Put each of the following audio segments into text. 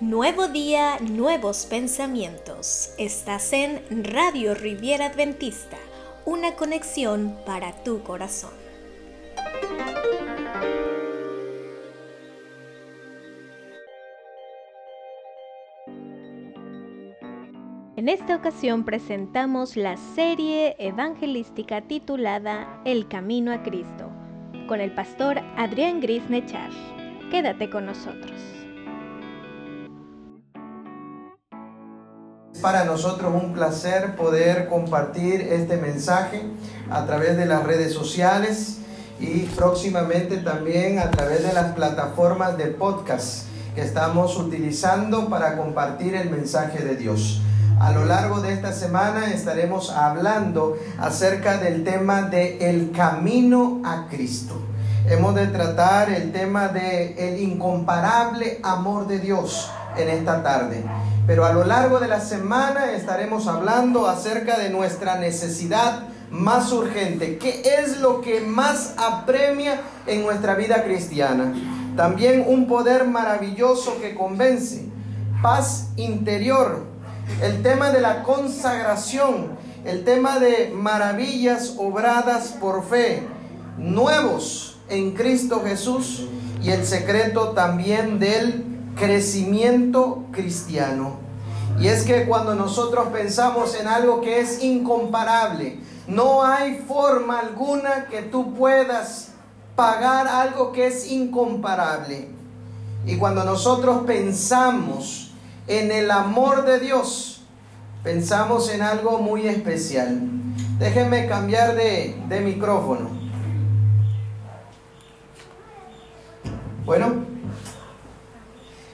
Nuevo día, nuevos pensamientos. Estás en Radio Riviera Adventista, una conexión para tu corazón. En esta ocasión presentamos la serie evangelística titulada El Camino a Cristo, con el pastor Adrián Gris Nechar. Quédate con nosotros. Para nosotros un placer poder compartir este mensaje a través de las redes sociales y próximamente también a través de las plataformas de podcast que estamos utilizando para compartir el mensaje de Dios. A lo largo de esta semana estaremos hablando acerca del tema de el camino a Cristo. Hemos de tratar el tema de el incomparable amor de Dios en esta tarde. Pero a lo largo de la semana estaremos hablando acerca de nuestra necesidad más urgente. ¿Qué es lo que más apremia en nuestra vida cristiana? También un poder maravilloso que convence. Paz interior. El tema de la consagración. El tema de maravillas obradas por fe. Nuevos en Cristo Jesús. Y el secreto también del crecimiento cristiano. Y es que cuando nosotros pensamos en algo que es incomparable, no hay forma alguna que tú puedas pagar algo que es incomparable. Y cuando nosotros pensamos en el amor de Dios, pensamos en algo muy especial. Déjenme cambiar de, de micrófono. Bueno,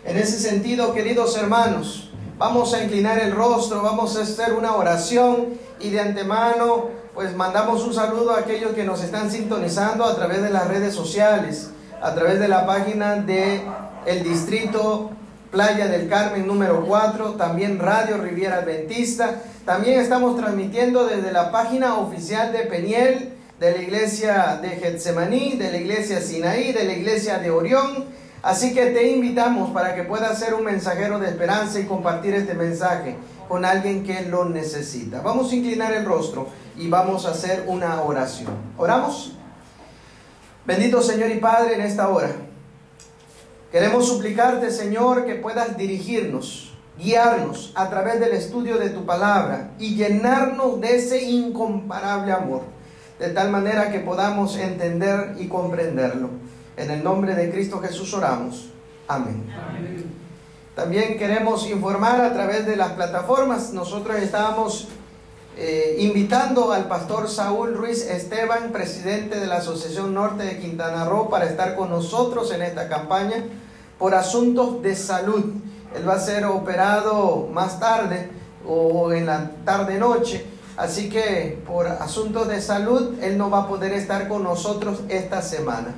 en ese sentido, queridos hermanos, vamos a inclinar el rostro, vamos a hacer una oración y de antemano, pues mandamos un saludo a aquellos que nos están sintonizando a través de las redes sociales, a través de la página de el distrito Playa del Carmen número 4, también Radio Riviera Adventista. También estamos transmitiendo desde la página oficial de Peniel, de la iglesia de Getsemaní, de la iglesia Sinaí, de la iglesia de Orión Así que te invitamos para que puedas ser un mensajero de esperanza y compartir este mensaje con alguien que lo necesita. Vamos a inclinar el rostro y vamos a hacer una oración. ¿Oramos? Bendito Señor y Padre en esta hora. Queremos suplicarte, Señor, que puedas dirigirnos, guiarnos a través del estudio de tu palabra y llenarnos de ese incomparable amor, de tal manera que podamos entender y comprenderlo. En el nombre de Cristo Jesús oramos. Amén. También queremos informar a través de las plataformas. Nosotros estábamos eh, invitando al pastor Saúl Ruiz Esteban, presidente de la Asociación Norte de Quintana Roo, para estar con nosotros en esta campaña por asuntos de salud. Él va a ser operado más tarde o en la tarde-noche. Así que por asuntos de salud, él no va a poder estar con nosotros esta semana.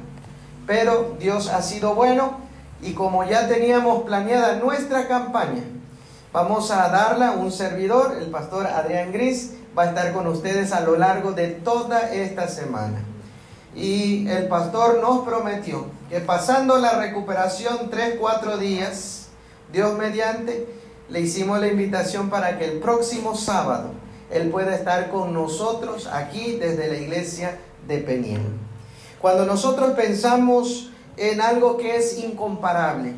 Pero Dios ha sido bueno y como ya teníamos planeada nuestra campaña, vamos a darla un servidor, el pastor Adrián Gris, va a estar con ustedes a lo largo de toda esta semana. Y el pastor nos prometió que pasando la recuperación 3, 4 días, Dios mediante, le hicimos la invitación para que el próximo sábado él pueda estar con nosotros aquí desde la iglesia de Peniel. Cuando nosotros pensamos en algo que es incomparable,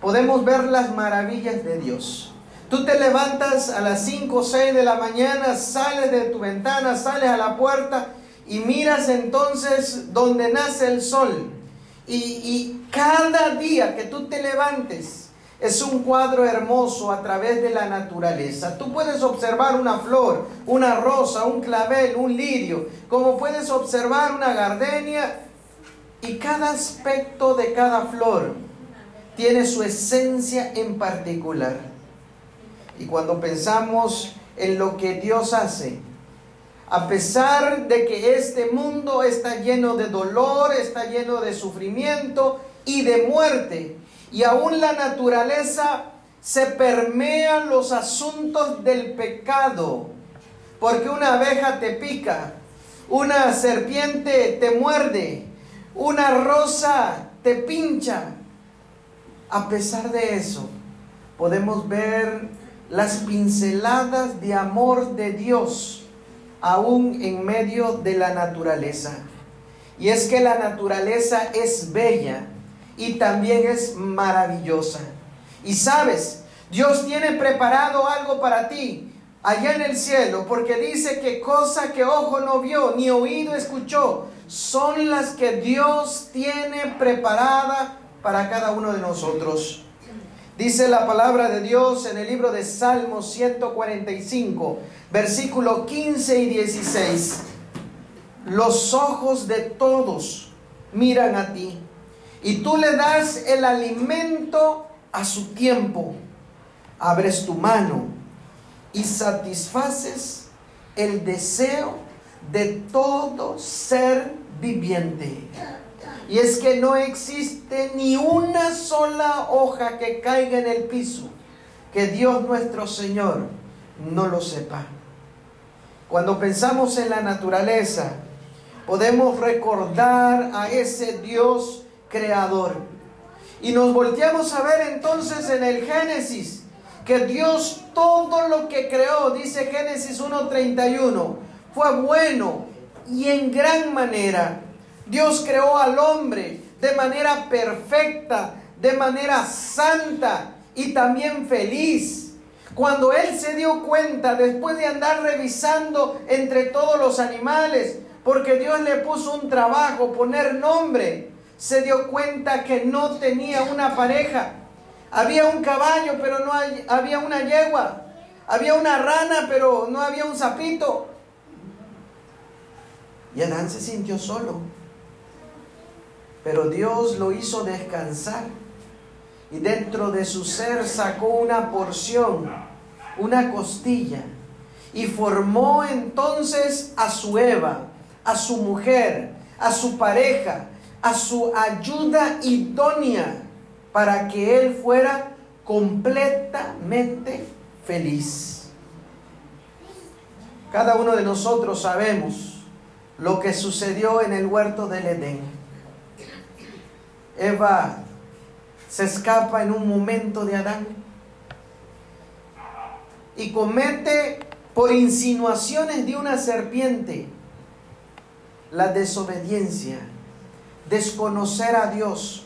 podemos ver las maravillas de Dios. Tú te levantas a las 5 o 6 de la mañana, sales de tu ventana, sales a la puerta y miras entonces donde nace el sol. Y, y cada día que tú te levantes, es un cuadro hermoso a través de la naturaleza. Tú puedes observar una flor, una rosa, un clavel, un lirio, como puedes observar una gardenia y cada aspecto de cada flor tiene su esencia en particular. Y cuando pensamos en lo que Dios hace, a pesar de que este mundo está lleno de dolor, está lleno de sufrimiento y de muerte, y aún la naturaleza se permean los asuntos del pecado, porque una abeja te pica, una serpiente te muerde, una rosa te pincha. A pesar de eso, podemos ver las pinceladas de amor de Dios aún en medio de la naturaleza. Y es que la naturaleza es bella y también es maravillosa. Y sabes, Dios tiene preparado algo para ti allá en el cielo, porque dice que cosa que ojo no vio ni oído escuchó, son las que Dios tiene preparada para cada uno de nosotros. Dice la palabra de Dios en el libro de Salmos 145, versículo 15 y 16. Los ojos de todos miran a ti y tú le das el alimento a su tiempo. Abres tu mano y satisfaces el deseo de todo ser viviente. Y es que no existe ni una sola hoja que caiga en el piso que Dios nuestro Señor no lo sepa. Cuando pensamos en la naturaleza, podemos recordar a ese Dios creador. Y nos volteamos a ver entonces en el Génesis, que Dios todo lo que creó, dice Génesis 1.31, fue bueno y en gran manera. Dios creó al hombre de manera perfecta, de manera santa y también feliz. Cuando él se dio cuenta, después de andar revisando entre todos los animales, porque Dios le puso un trabajo, poner nombre, se dio cuenta que no tenía una pareja. Había un caballo, pero no había una yegua. Había una rana, pero no había un sapito. Y Adán se sintió solo. Pero Dios lo hizo descansar. Y dentro de su ser sacó una porción, una costilla. Y formó entonces a su Eva, a su mujer, a su pareja, a su ayuda idónea para que él fuera completamente feliz. Cada uno de nosotros sabemos lo que sucedió en el huerto del Edén. Eva se escapa en un momento de Adán y comete por insinuaciones de una serpiente la desobediencia, desconocer a Dios.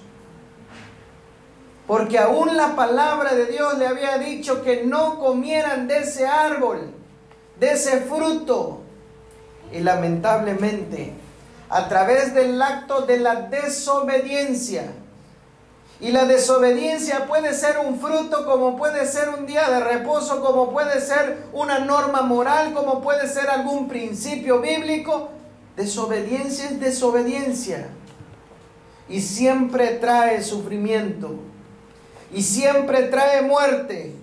Porque aún la palabra de Dios le había dicho que no comieran de ese árbol, de ese fruto. Y lamentablemente, a través del acto de la desobediencia, y la desobediencia puede ser un fruto, como puede ser un día de reposo, como puede ser una norma moral, como puede ser algún principio bíblico. Desobediencia es desobediencia. Y siempre trae sufrimiento. Y siempre trae muerte.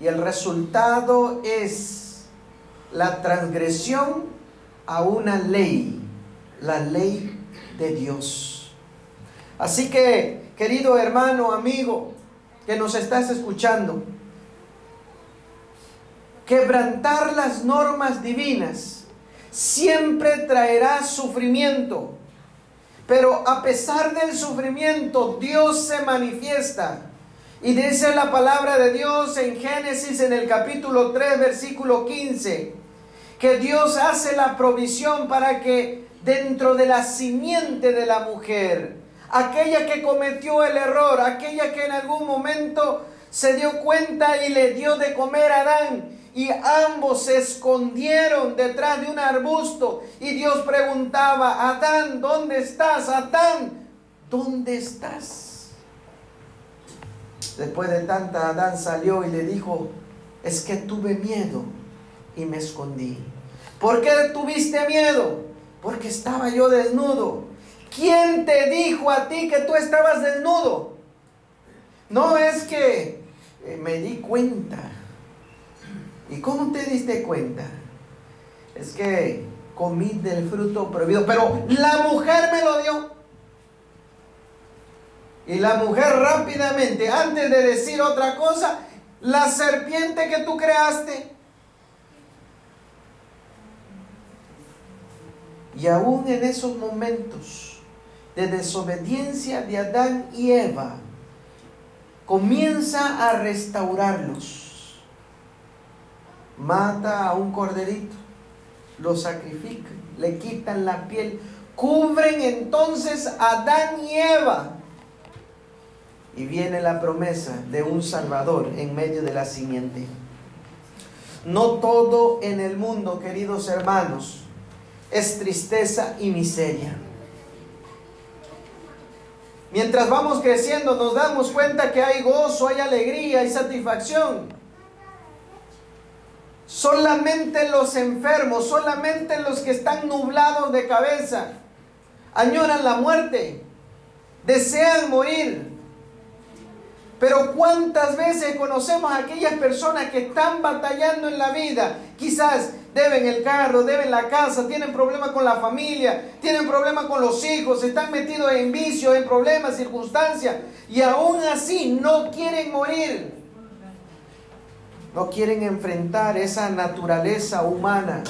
Y el resultado es la transgresión a una ley, la ley de Dios. Así que, querido hermano, amigo, que nos estás escuchando, quebrantar las normas divinas siempre traerá sufrimiento. Pero a pesar del sufrimiento, Dios se manifiesta. Y dice la palabra de Dios en Génesis en el capítulo 3, versículo 15, que Dios hace la provisión para que dentro de la simiente de la mujer, aquella que cometió el error, aquella que en algún momento se dio cuenta y le dio de comer a Adán, y ambos se escondieron detrás de un arbusto y Dios preguntaba, Adán, ¿dónde estás? Adán, ¿dónde estás? Después de tanta, Adán salió y le dijo, es que tuve miedo y me escondí. ¿Por qué tuviste miedo? Porque estaba yo desnudo. ¿Quién te dijo a ti que tú estabas desnudo? No es que eh, me di cuenta. ¿Y cómo te diste cuenta? Es que comí del fruto prohibido, pero la mujer me lo dio. Y la mujer rápidamente, antes de decir otra cosa, la serpiente que tú creaste. Y aún en esos momentos de desobediencia de Adán y Eva, comienza a restaurarlos. Mata a un corderito, lo sacrifica, le quitan la piel, cubren entonces a Adán y Eva. Y viene la promesa de un Salvador en medio de la simiente. No todo en el mundo, queridos hermanos, es tristeza y miseria. Mientras vamos creciendo nos damos cuenta que hay gozo, hay alegría, hay satisfacción. Solamente los enfermos, solamente los que están nublados de cabeza, añoran la muerte, desean morir. Pero cuántas veces conocemos a aquellas personas que están batallando en la vida, quizás deben el carro, deben la casa, tienen problemas con la familia, tienen problemas con los hijos, están metidos en vicios, en problemas, circunstancias, y aún así no quieren morir. No quieren enfrentar esa naturaleza humana.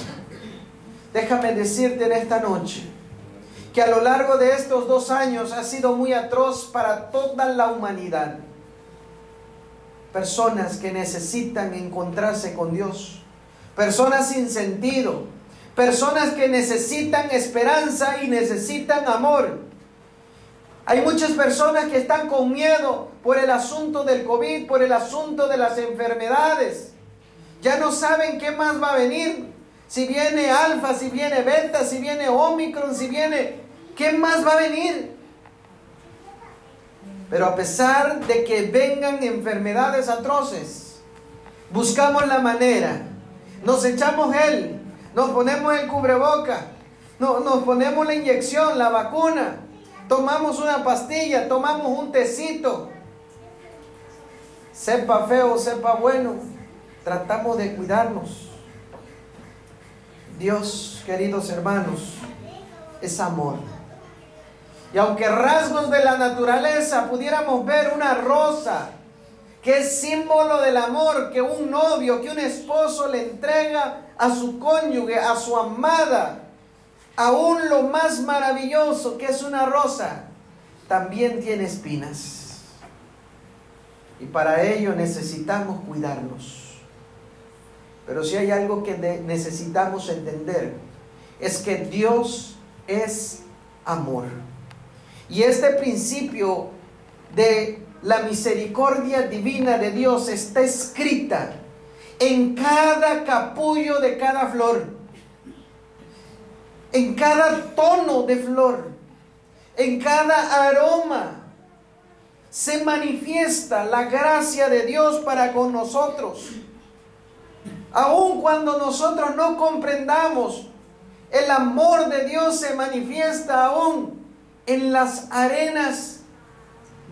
Déjame decirte en esta noche que a lo largo de estos dos años ha sido muy atroz para toda la humanidad. Personas que necesitan encontrarse con Dios personas sin sentido, personas que necesitan esperanza y necesitan amor. Hay muchas personas que están con miedo por el asunto del COVID, por el asunto de las enfermedades. Ya no saben qué más va a venir. Si viene alfa, si viene beta, si viene omicron, si viene... ¿Qué más va a venir? Pero a pesar de que vengan enfermedades atroces, buscamos la manera nos echamos gel, nos ponemos el cubreboca, no, nos ponemos la inyección, la vacuna, tomamos una pastilla, tomamos un tecito. Sepa feo, sepa bueno, tratamos de cuidarnos. Dios, queridos hermanos, es amor. Y aunque rasgos de la naturaleza pudiéramos ver una rosa, que es símbolo del amor que un novio, que un esposo le entrega a su cónyuge, a su amada. Aún lo más maravilloso que es una rosa, también tiene espinas. Y para ello necesitamos cuidarnos. Pero si hay algo que necesitamos entender, es que Dios es amor. Y este principio de la misericordia divina de Dios está escrita en cada capullo de cada flor, en cada tono de flor, en cada aroma. Se manifiesta la gracia de Dios para con nosotros. Aun cuando nosotros no comprendamos, el amor de Dios se manifiesta aún en las arenas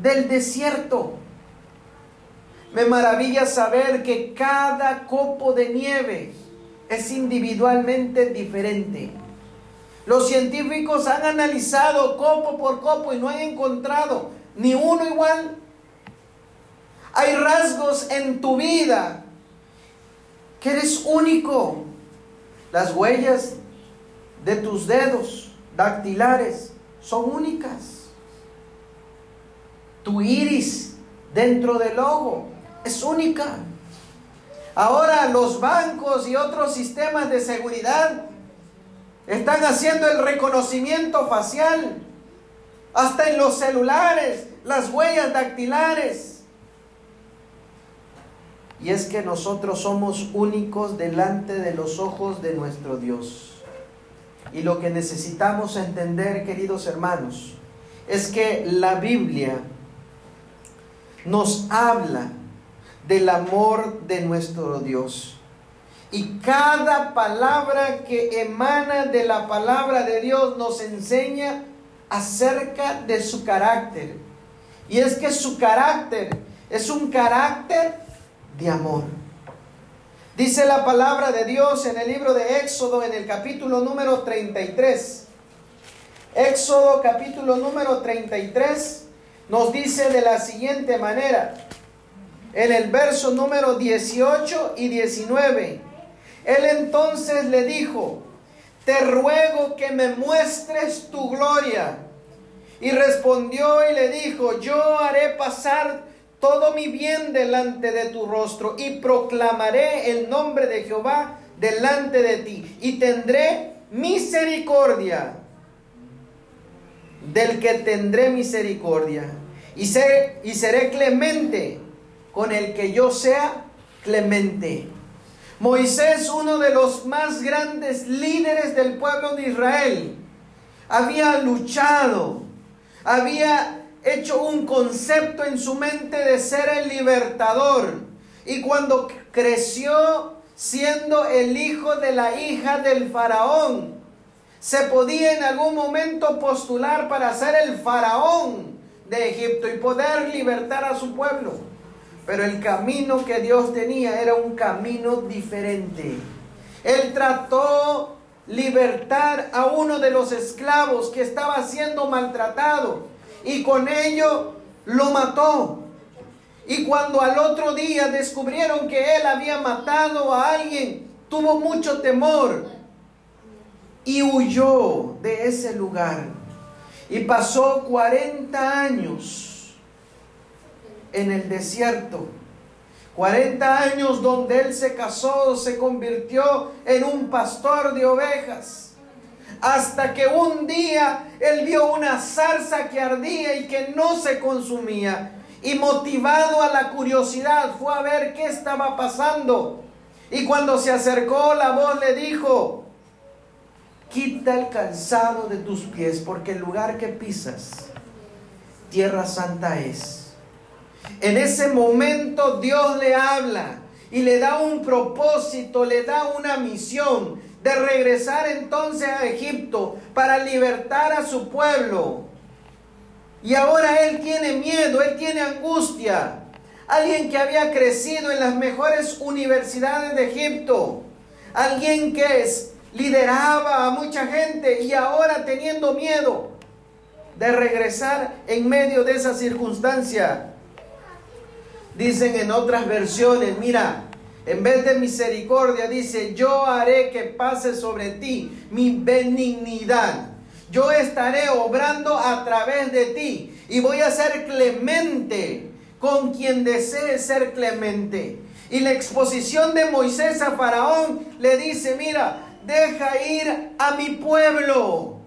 del desierto. Me maravilla saber que cada copo de nieve es individualmente diferente. Los científicos han analizado copo por copo y no han encontrado ni uno igual. Hay rasgos en tu vida que eres único. Las huellas de tus dedos dactilares son únicas. Tu iris dentro del ojo es única. Ahora los bancos y otros sistemas de seguridad están haciendo el reconocimiento facial. Hasta en los celulares, las huellas dactilares. Y es que nosotros somos únicos delante de los ojos de nuestro Dios. Y lo que necesitamos entender, queridos hermanos, es que la Biblia nos habla del amor de nuestro Dios. Y cada palabra que emana de la palabra de Dios nos enseña acerca de su carácter. Y es que su carácter es un carácter de amor. Dice la palabra de Dios en el libro de Éxodo en el capítulo número 33. Éxodo capítulo número 33 nos dice de la siguiente manera, en el verso número 18 y 19, él entonces le dijo, te ruego que me muestres tu gloria. Y respondió y le dijo, yo haré pasar todo mi bien delante de tu rostro y proclamaré el nombre de Jehová delante de ti y tendré misericordia del que tendré misericordia y, seré, y seré clemente con el que yo sea clemente. Moisés, uno de los más grandes líderes del pueblo de Israel, había luchado, había hecho un concepto en su mente de ser el libertador. Y cuando creció siendo el hijo de la hija del faraón, se podía en algún momento postular para ser el faraón de Egipto y poder libertar a su pueblo. Pero el camino que Dios tenía era un camino diferente. Él trató libertar a uno de los esclavos que estaba siendo maltratado y con ello lo mató. Y cuando al otro día descubrieron que él había matado a alguien, tuvo mucho temor y huyó de ese lugar. Y pasó 40 años en el desierto. 40 años donde él se casó, se convirtió en un pastor de ovejas hasta que un día él vio una zarza que ardía y que no se consumía. Y motivado a la curiosidad fue a ver qué estaba pasando. Y cuando se acercó la voz le dijo, quita el calzado de tus pies porque el lugar que pisas, tierra santa es. En ese momento Dios le habla y le da un propósito, le da una misión de regresar entonces a Egipto para libertar a su pueblo. Y ahora él tiene miedo, él tiene angustia. Alguien que había crecido en las mejores universidades de Egipto. Alguien que lideraba a mucha gente y ahora teniendo miedo de regresar en medio de esa circunstancia. Dicen en otras versiones, mira, en vez de misericordia, dice, yo haré que pase sobre ti mi benignidad. Yo estaré obrando a través de ti y voy a ser clemente con quien desee ser clemente. Y la exposición de Moisés a Faraón le dice, mira, deja ir a mi pueblo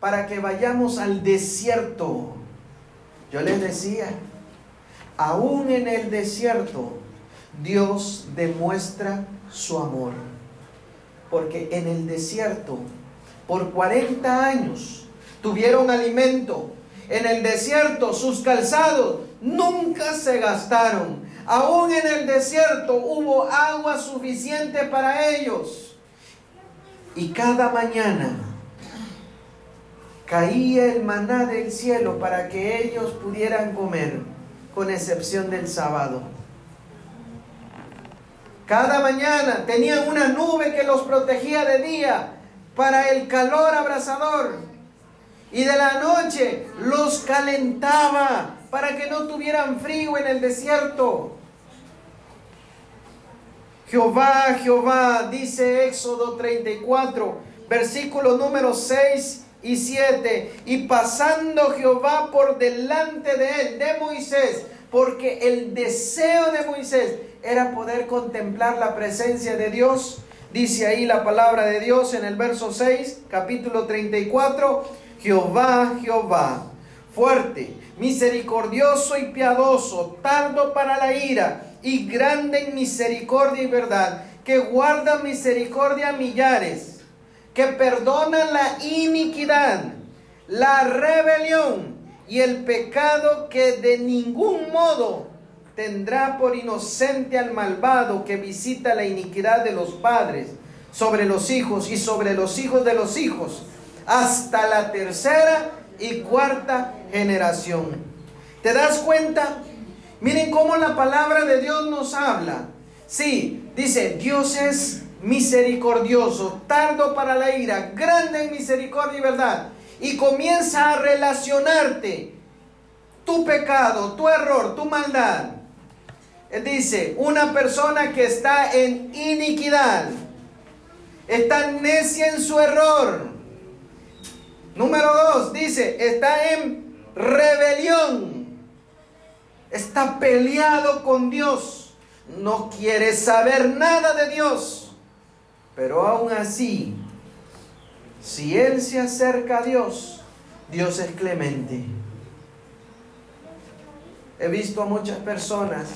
para que vayamos al desierto. Yo les decía, aún en el desierto, Dios demuestra su amor. Porque en el desierto, por 40 años, tuvieron alimento. En el desierto sus calzados nunca se gastaron. Aún en el desierto hubo agua suficiente para ellos. Y cada mañana caía el maná del cielo para que ellos pudieran comer, con excepción del sábado. Cada mañana tenían una nube que los protegía de día para el calor abrasador. Y de la noche los calentaba para que no tuvieran frío en el desierto. Jehová, Jehová, dice Éxodo 34, versículo número 6 y 7. Y pasando Jehová por delante de él, de Moisés, porque el deseo de Moisés era poder contemplar la presencia de Dios. Dice ahí la palabra de Dios en el verso 6, capítulo 34, Jehová, Jehová, fuerte, misericordioso y piadoso, tardo para la ira y grande en misericordia y verdad, que guarda misericordia a millares, que perdona la iniquidad, la rebelión y el pecado que de ningún modo tendrá por inocente al malvado que visita la iniquidad de los padres sobre los hijos y sobre los hijos de los hijos, hasta la tercera y cuarta generación. ¿Te das cuenta? Miren cómo la palabra de Dios nos habla. Sí, dice, Dios es misericordioso, tardo para la ira, grande en misericordia y verdad. Y comienza a relacionarte tu pecado, tu error, tu maldad dice, una persona que está en iniquidad, está necia en su error. Número dos, dice, está en rebelión. está peleado con Dios, no quiere saber nada de Dios, pero aún así, si él se acerca a Dios, Dios es clemente. He visto a muchas personas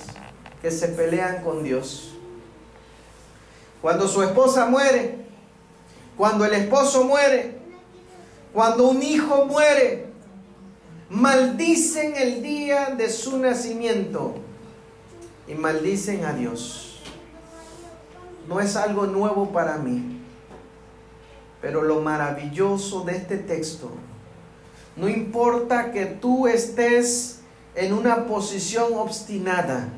que se pelean con Dios. Cuando su esposa muere, cuando el esposo muere, cuando un hijo muere, maldicen el día de su nacimiento y maldicen a Dios. No es algo nuevo para mí, pero lo maravilloso de este texto, no importa que tú estés en una posición obstinada,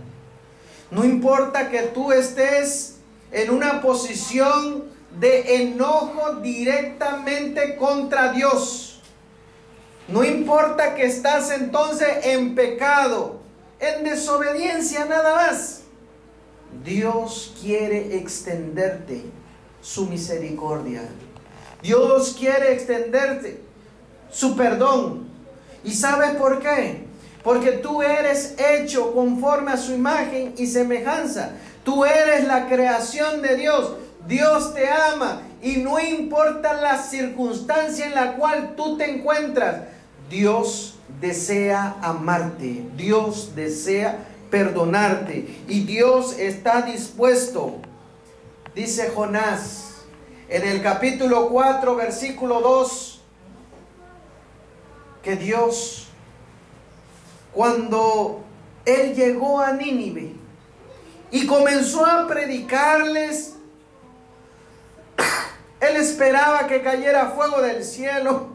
no importa que tú estés en una posición de enojo directamente contra Dios. No importa que estás entonces en pecado, en desobediencia nada más. Dios quiere extenderte su misericordia. Dios quiere extenderte su perdón. ¿Y sabes por qué? Porque tú eres hecho conforme a su imagen y semejanza. Tú eres la creación de Dios. Dios te ama y no importa la circunstancia en la cual tú te encuentras. Dios desea amarte. Dios desea perdonarte. Y Dios está dispuesto. Dice Jonás en el capítulo 4, versículo 2, que Dios cuando él llegó a Nínive y comenzó a predicarles, él esperaba que cayera fuego del cielo,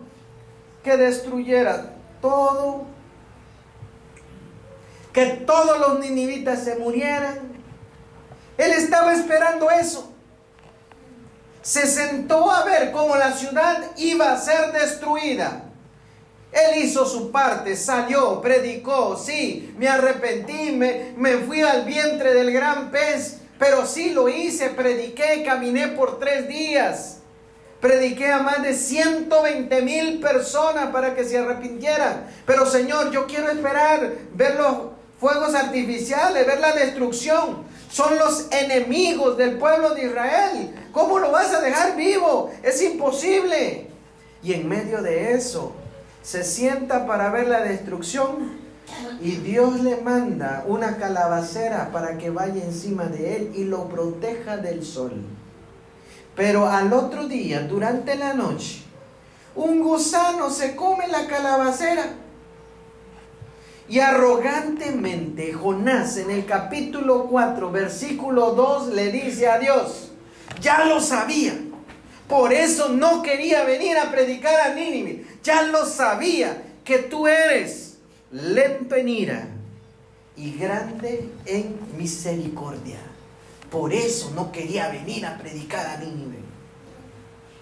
que destruyera todo, que todos los ninivitas se murieran. Él estaba esperando eso. Se sentó a ver cómo la ciudad iba a ser destruida. Él hizo su parte, salió, predicó, sí, me arrepentí, me, me fui al vientre del gran pez, pero sí lo hice, prediqué, caminé por tres días. Prediqué a más de 120 mil personas para que se arrepintieran. Pero Señor, yo quiero esperar, ver los fuegos artificiales, ver la destrucción. Son los enemigos del pueblo de Israel. ¿Cómo lo vas a dejar vivo? Es imposible. Y en medio de eso, se sienta para ver la destrucción y Dios le manda una calabacera para que vaya encima de él y lo proteja del sol. Pero al otro día, durante la noche, un gusano se come la calabacera. Y arrogantemente Jonás en el capítulo 4, versículo 2 le dice a Dios, ya lo sabía, por eso no quería venir a predicar a Nínive. Ya lo sabía que tú eres lento en ira y grande en misericordia. Por eso no quería venir a predicar a Nínive.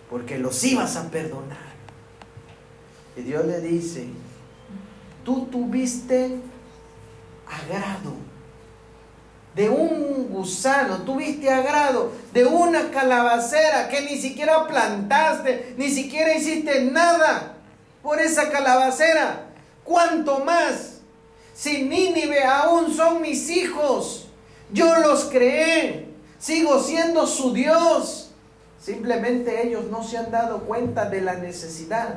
Porque los ibas a perdonar. Y Dios le dice, tú tuviste agrado de un gusano, tuviste agrado de una calabacera que ni siquiera plantaste, ni siquiera hiciste nada por esa calabacera. ¿Cuánto más? Si Nínive aún son mis hijos, yo los creé, sigo siendo su Dios. Simplemente ellos no se han dado cuenta de la necesidad.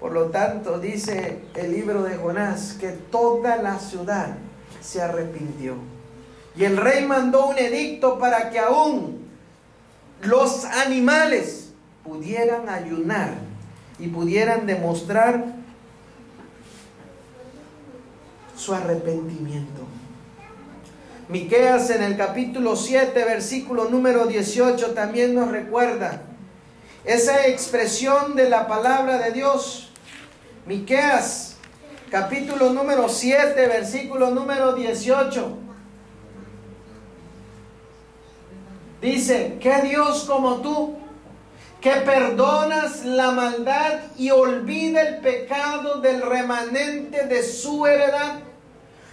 Por lo tanto, dice el libro de Jonás que toda la ciudad se arrepintió. Y el rey mandó un edicto para que aún los animales pudieran ayunar y pudieran demostrar su arrepentimiento. Miqueas en el capítulo 7, versículo número 18 también nos recuerda esa expresión de la palabra de Dios. Miqueas capítulo número 7, versículo número 18. Dice, ¿qué Dios como tú, que perdonas la maldad y olvida el pecado del remanente de su heredad,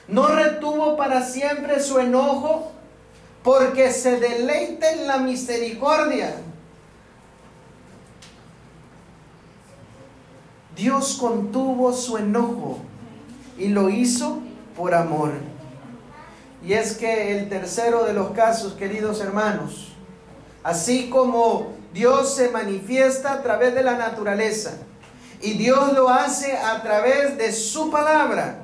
no retuvo para siempre su enojo, porque se deleita en la misericordia. Dios contuvo su enojo y lo hizo por amor. Y es que el tercero de los casos, queridos hermanos, así como Dios se manifiesta a través de la naturaleza y Dios lo hace a través de su palabra,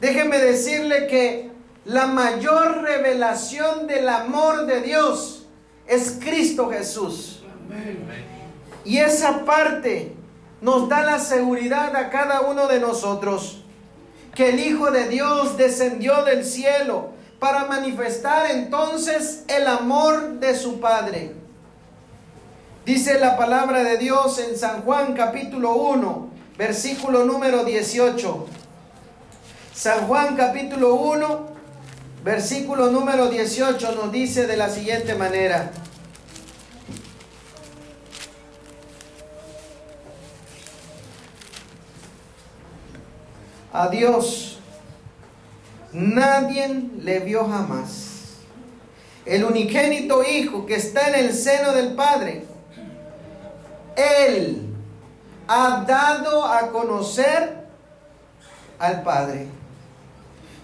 déjenme decirle que la mayor revelación del amor de Dios es Cristo Jesús. Y esa parte nos da la seguridad a cada uno de nosotros que el Hijo de Dios descendió del cielo para manifestar entonces el amor de su Padre. Dice la palabra de Dios en San Juan capítulo 1, versículo número 18. San Juan capítulo 1, versículo número 18 nos dice de la siguiente manera. A Dios nadie le vio jamás. El unigénito Hijo que está en el seno del Padre, Él ha dado a conocer al Padre.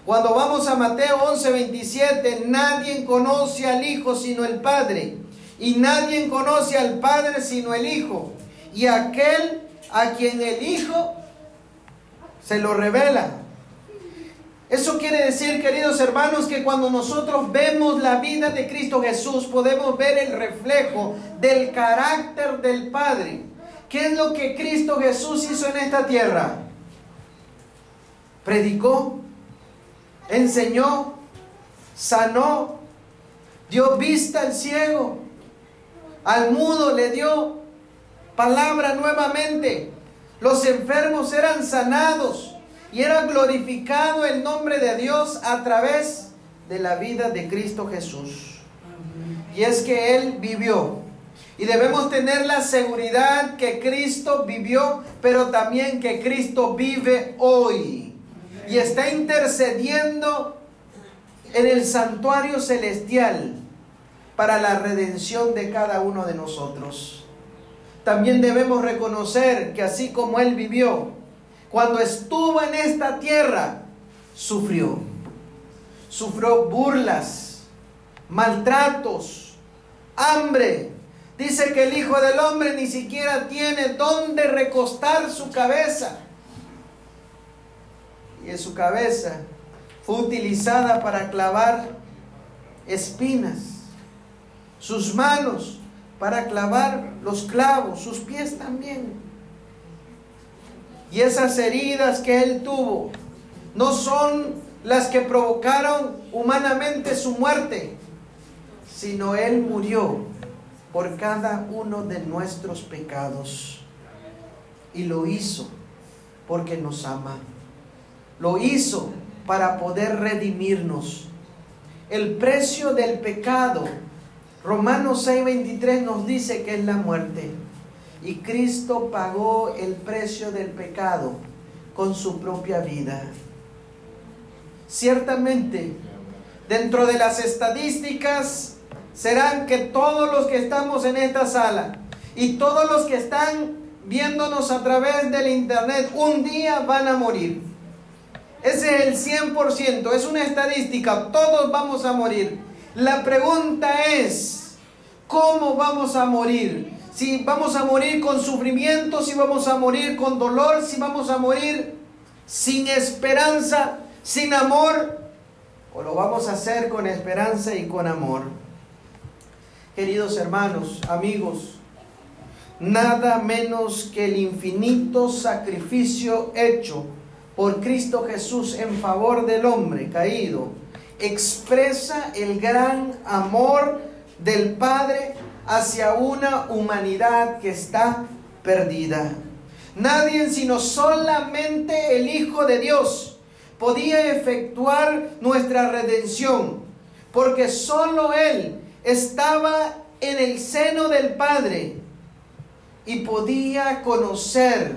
Cuando vamos a Mateo 11, 27, nadie conoce al Hijo sino el Padre. Y nadie conoce al Padre sino el Hijo. Y aquel a quien el Hijo se lo revela. Eso quiere decir, queridos hermanos, que cuando nosotros vemos la vida de Cristo Jesús, podemos ver el reflejo del carácter del Padre. ¿Qué es lo que Cristo Jesús hizo en esta tierra? Predicó, enseñó, sanó, dio vista al ciego, al mudo le dio palabra nuevamente, los enfermos eran sanados y era glorificado el nombre de Dios a través de la vida de Cristo Jesús. Y es que Él vivió. Y debemos tener la seguridad que Cristo vivió, pero también que Cristo vive hoy. Y está intercediendo en el santuario celestial para la redención de cada uno de nosotros. También debemos reconocer que así como Él vivió, cuando estuvo en esta tierra, sufrió. Sufrió burlas, maltratos, hambre. Dice que el Hijo del Hombre ni siquiera tiene dónde recostar su cabeza. Y en su cabeza fue utilizada para clavar espinas. Sus manos para clavar los clavos, sus pies también. Y esas heridas que él tuvo no son las que provocaron humanamente su muerte, sino él murió por cada uno de nuestros pecados. Y lo hizo porque nos ama. Lo hizo para poder redimirnos. El precio del pecado, Romanos 6:23 nos dice que es la muerte. Y Cristo pagó el precio del pecado con su propia vida. Ciertamente, dentro de las estadísticas serán que todos los que estamos en esta sala y todos los que están viéndonos a través del internet un día van a morir. Ese es el 100%, es una estadística, todos vamos a morir. La pregunta es, ¿cómo vamos a morir? si vamos a morir con sufrimiento, si vamos a morir con dolor, si vamos a morir sin esperanza, sin amor, o lo vamos a hacer con esperanza y con amor. Queridos hermanos, amigos, nada menos que el infinito sacrificio hecho por Cristo Jesús en favor del hombre caído expresa el gran amor del Padre hacia una humanidad que está perdida. Nadie sino solamente el Hijo de Dios podía efectuar nuestra redención, porque solo Él estaba en el seno del Padre y podía conocer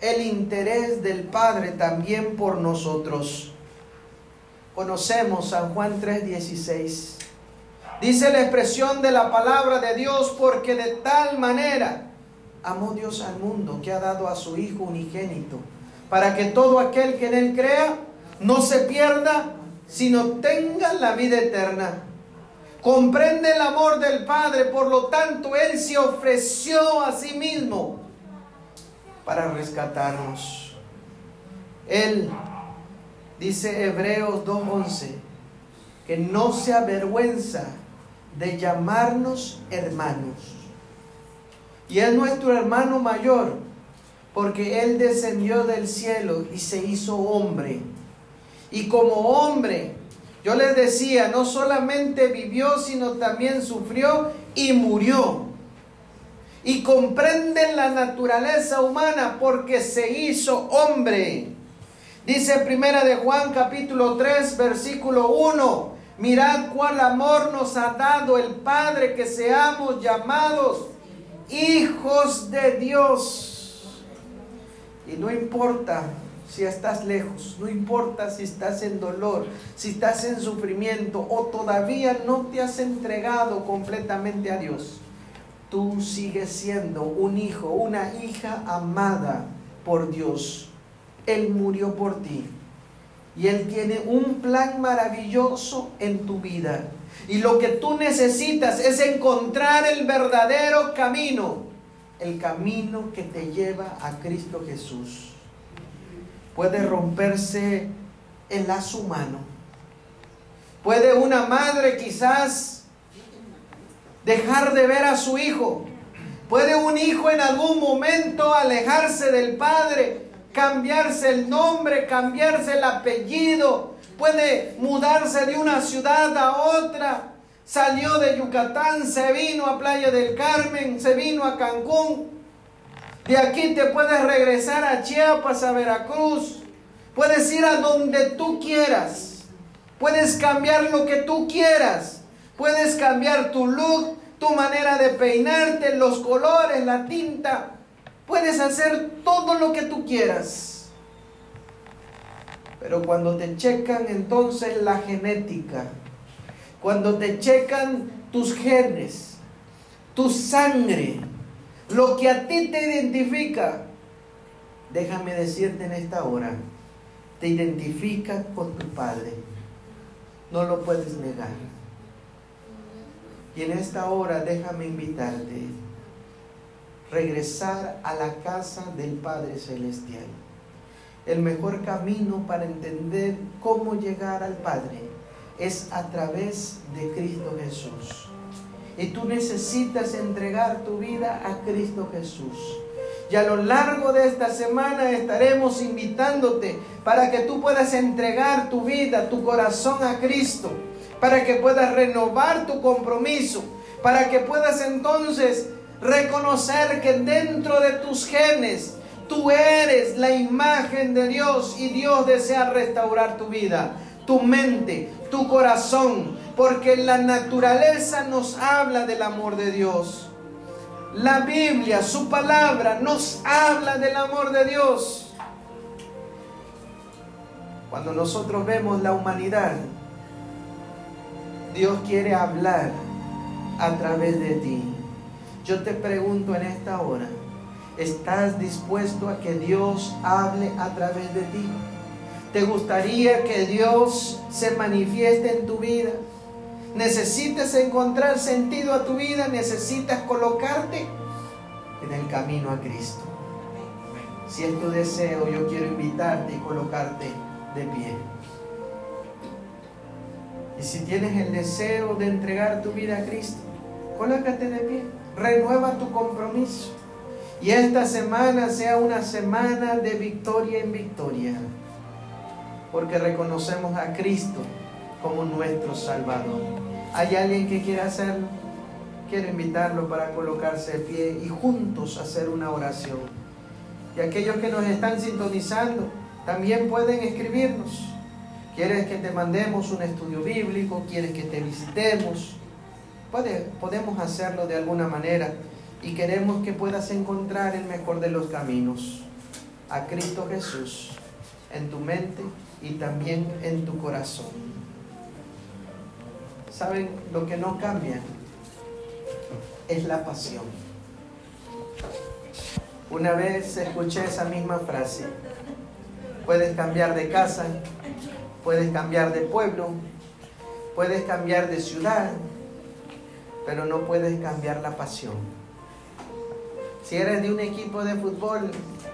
el interés del Padre también por nosotros. Conocemos San Juan 3:16 Dice la expresión de la palabra de Dios, porque de tal manera amó Dios al mundo que ha dado a su Hijo unigénito, para que todo aquel que en él crea no se pierda, sino tenga la vida eterna. Comprende el amor del Padre, por lo tanto Él se ofreció a sí mismo para rescatarnos. Él, dice Hebreos 2.11, que no se avergüenza de llamarnos hermanos. Y es nuestro hermano mayor, porque Él descendió del cielo y se hizo hombre. Y como hombre, yo les decía, no solamente vivió, sino también sufrió y murió. Y comprenden la naturaleza humana porque se hizo hombre. Dice primera de Juan capítulo 3 versículo 1, mirad cuál amor nos ha dado el Padre que seamos llamados hijos de Dios. Y no importa si estás lejos, no importa si estás en dolor, si estás en sufrimiento o todavía no te has entregado completamente a Dios. Tú sigues siendo un hijo, una hija amada por Dios. Él murió por ti. Y Él tiene un plan maravilloso en tu vida. Y lo que tú necesitas es encontrar el verdadero camino, el camino que te lleva a Cristo Jesús. Puede romperse el lazo humano. Puede una madre quizás dejar de ver a su hijo. Puede un hijo en algún momento alejarse del padre, cambiarse el nombre, cambiarse el apellido, puede mudarse de una ciudad a otra. Salió de Yucatán, se vino a Playa del Carmen, se vino a Cancún. De aquí te puedes regresar a Chiapas, a Veracruz. Puedes ir a donde tú quieras. Puedes cambiar lo que tú quieras. Puedes cambiar tu look, tu manera de peinarte, los colores, la tinta. Puedes hacer todo lo que tú quieras. Pero cuando te checan entonces la genética, cuando te checan tus genes, tu sangre, lo que a ti te identifica, déjame decirte en esta hora, te identifica con tu Padre. No lo puedes negar. Y en esta hora déjame invitarte, regresar a la casa del Padre Celestial el mejor camino para entender cómo llegar al Padre es a través de Cristo Jesús. Y tú necesitas entregar tu vida a Cristo Jesús. Y a lo largo de esta semana estaremos invitándote para que tú puedas entregar tu vida, tu corazón a Cristo, para que puedas renovar tu compromiso, para que puedas entonces reconocer que dentro de tus genes Tú eres la imagen de Dios y Dios desea restaurar tu vida, tu mente, tu corazón, porque la naturaleza nos habla del amor de Dios. La Biblia, su palabra, nos habla del amor de Dios. Cuando nosotros vemos la humanidad, Dios quiere hablar a través de ti. Yo te pregunto en esta hora, ¿Estás dispuesto a que Dios hable a través de ti? ¿Te gustaría que Dios se manifieste en tu vida? ¿Necesitas encontrar sentido a tu vida? ¿Necesitas colocarte en el camino a Cristo? Si es tu deseo, yo quiero invitarte y colocarte de pie. Y si tienes el deseo de entregar tu vida a Cristo, colócate de pie. Renueva tu compromiso. Y esta semana sea una semana de victoria en victoria. Porque reconocemos a Cristo como nuestro Salvador. ¿Hay alguien que quiera hacerlo? Quiero invitarlo para colocarse de pie y juntos hacer una oración. Y aquellos que nos están sintonizando también pueden escribirnos. ¿Quieres que te mandemos un estudio bíblico? ¿Quieres que te visitemos? Podemos hacerlo de alguna manera y queremos que puedas encontrar el mejor de los caminos, a Cristo Jesús, en tu mente y también en tu corazón. ¿Saben? Lo que no cambia es la pasión. Una vez escuché esa misma frase Puedes cambiar de casa, puedes cambiar de pueblo, puedes cambiar de ciudad, pero no puedes cambiar la pasión. Si eres de un equipo de fútbol,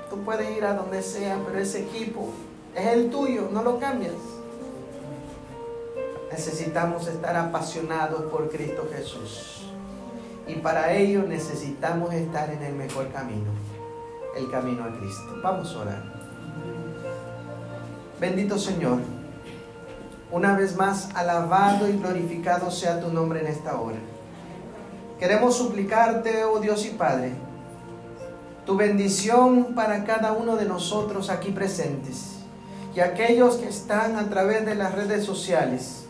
tú puedes ir a donde sea, pero ese equipo es el tuyo, no lo cambias. Necesitamos estar apasionados por Cristo Jesús. Y para ello necesitamos estar en el mejor camino, el camino a Cristo. Vamos a orar. Bendito Señor, una vez más alabado y glorificado sea tu nombre en esta hora. Queremos suplicarte, oh Dios y Padre, tu bendición para cada uno de nosotros aquí presentes y aquellos que están a través de las redes sociales.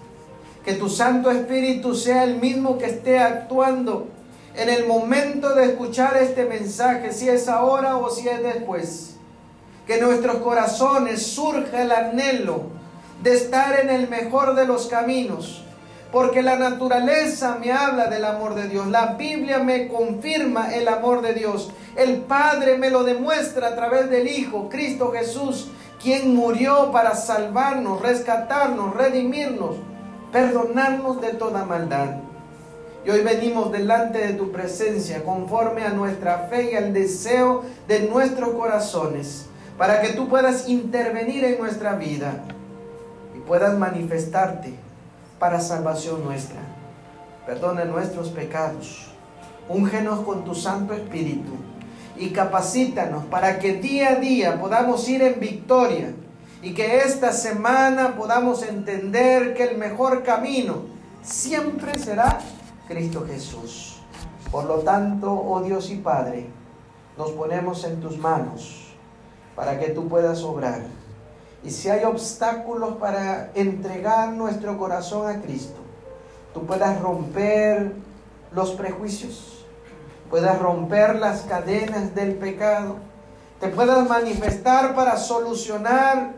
Que tu Santo Espíritu sea el mismo que esté actuando en el momento de escuchar este mensaje, si es ahora o si es después. Que nuestros corazones surja el anhelo de estar en el mejor de los caminos. Porque la naturaleza me habla del amor de Dios. La Biblia me confirma el amor de Dios. El Padre me lo demuestra a través del Hijo, Cristo Jesús, quien murió para salvarnos, rescatarnos, redimirnos, perdonarnos de toda maldad. Y hoy venimos delante de tu presencia conforme a nuestra fe y al deseo de nuestros corazones, para que tú puedas intervenir en nuestra vida y puedas manifestarte para salvación nuestra. Perdona nuestros pecados, úngenos con tu Santo Espíritu y capacítanos para que día a día podamos ir en victoria y que esta semana podamos entender que el mejor camino siempre será Cristo Jesús. Por lo tanto, oh Dios y Padre, nos ponemos en tus manos para que tú puedas obrar. Y si hay obstáculos para entregar nuestro corazón a Cristo, tú puedas romper los prejuicios, puedas romper las cadenas del pecado, te puedas manifestar para solucionar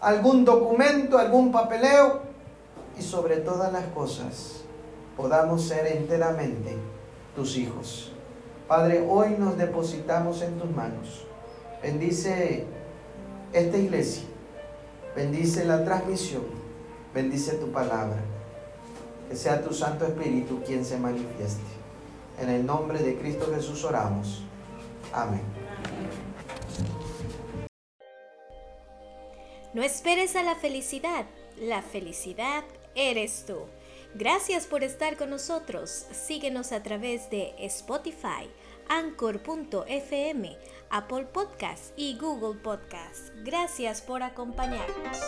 algún documento, algún papeleo y sobre todas las cosas podamos ser enteramente tus hijos. Padre, hoy nos depositamos en tus manos. Bendice esta iglesia. Bendice la transmisión. Bendice tu palabra. Que sea tu Santo Espíritu quien se manifieste. En el nombre de Cristo Jesús oramos. Amén. No esperes a la felicidad. La felicidad eres tú. Gracias por estar con nosotros. Síguenos a través de Spotify, Anchor.fm, Apple Podcasts y Google Podcasts. Gracias por acompañarnos.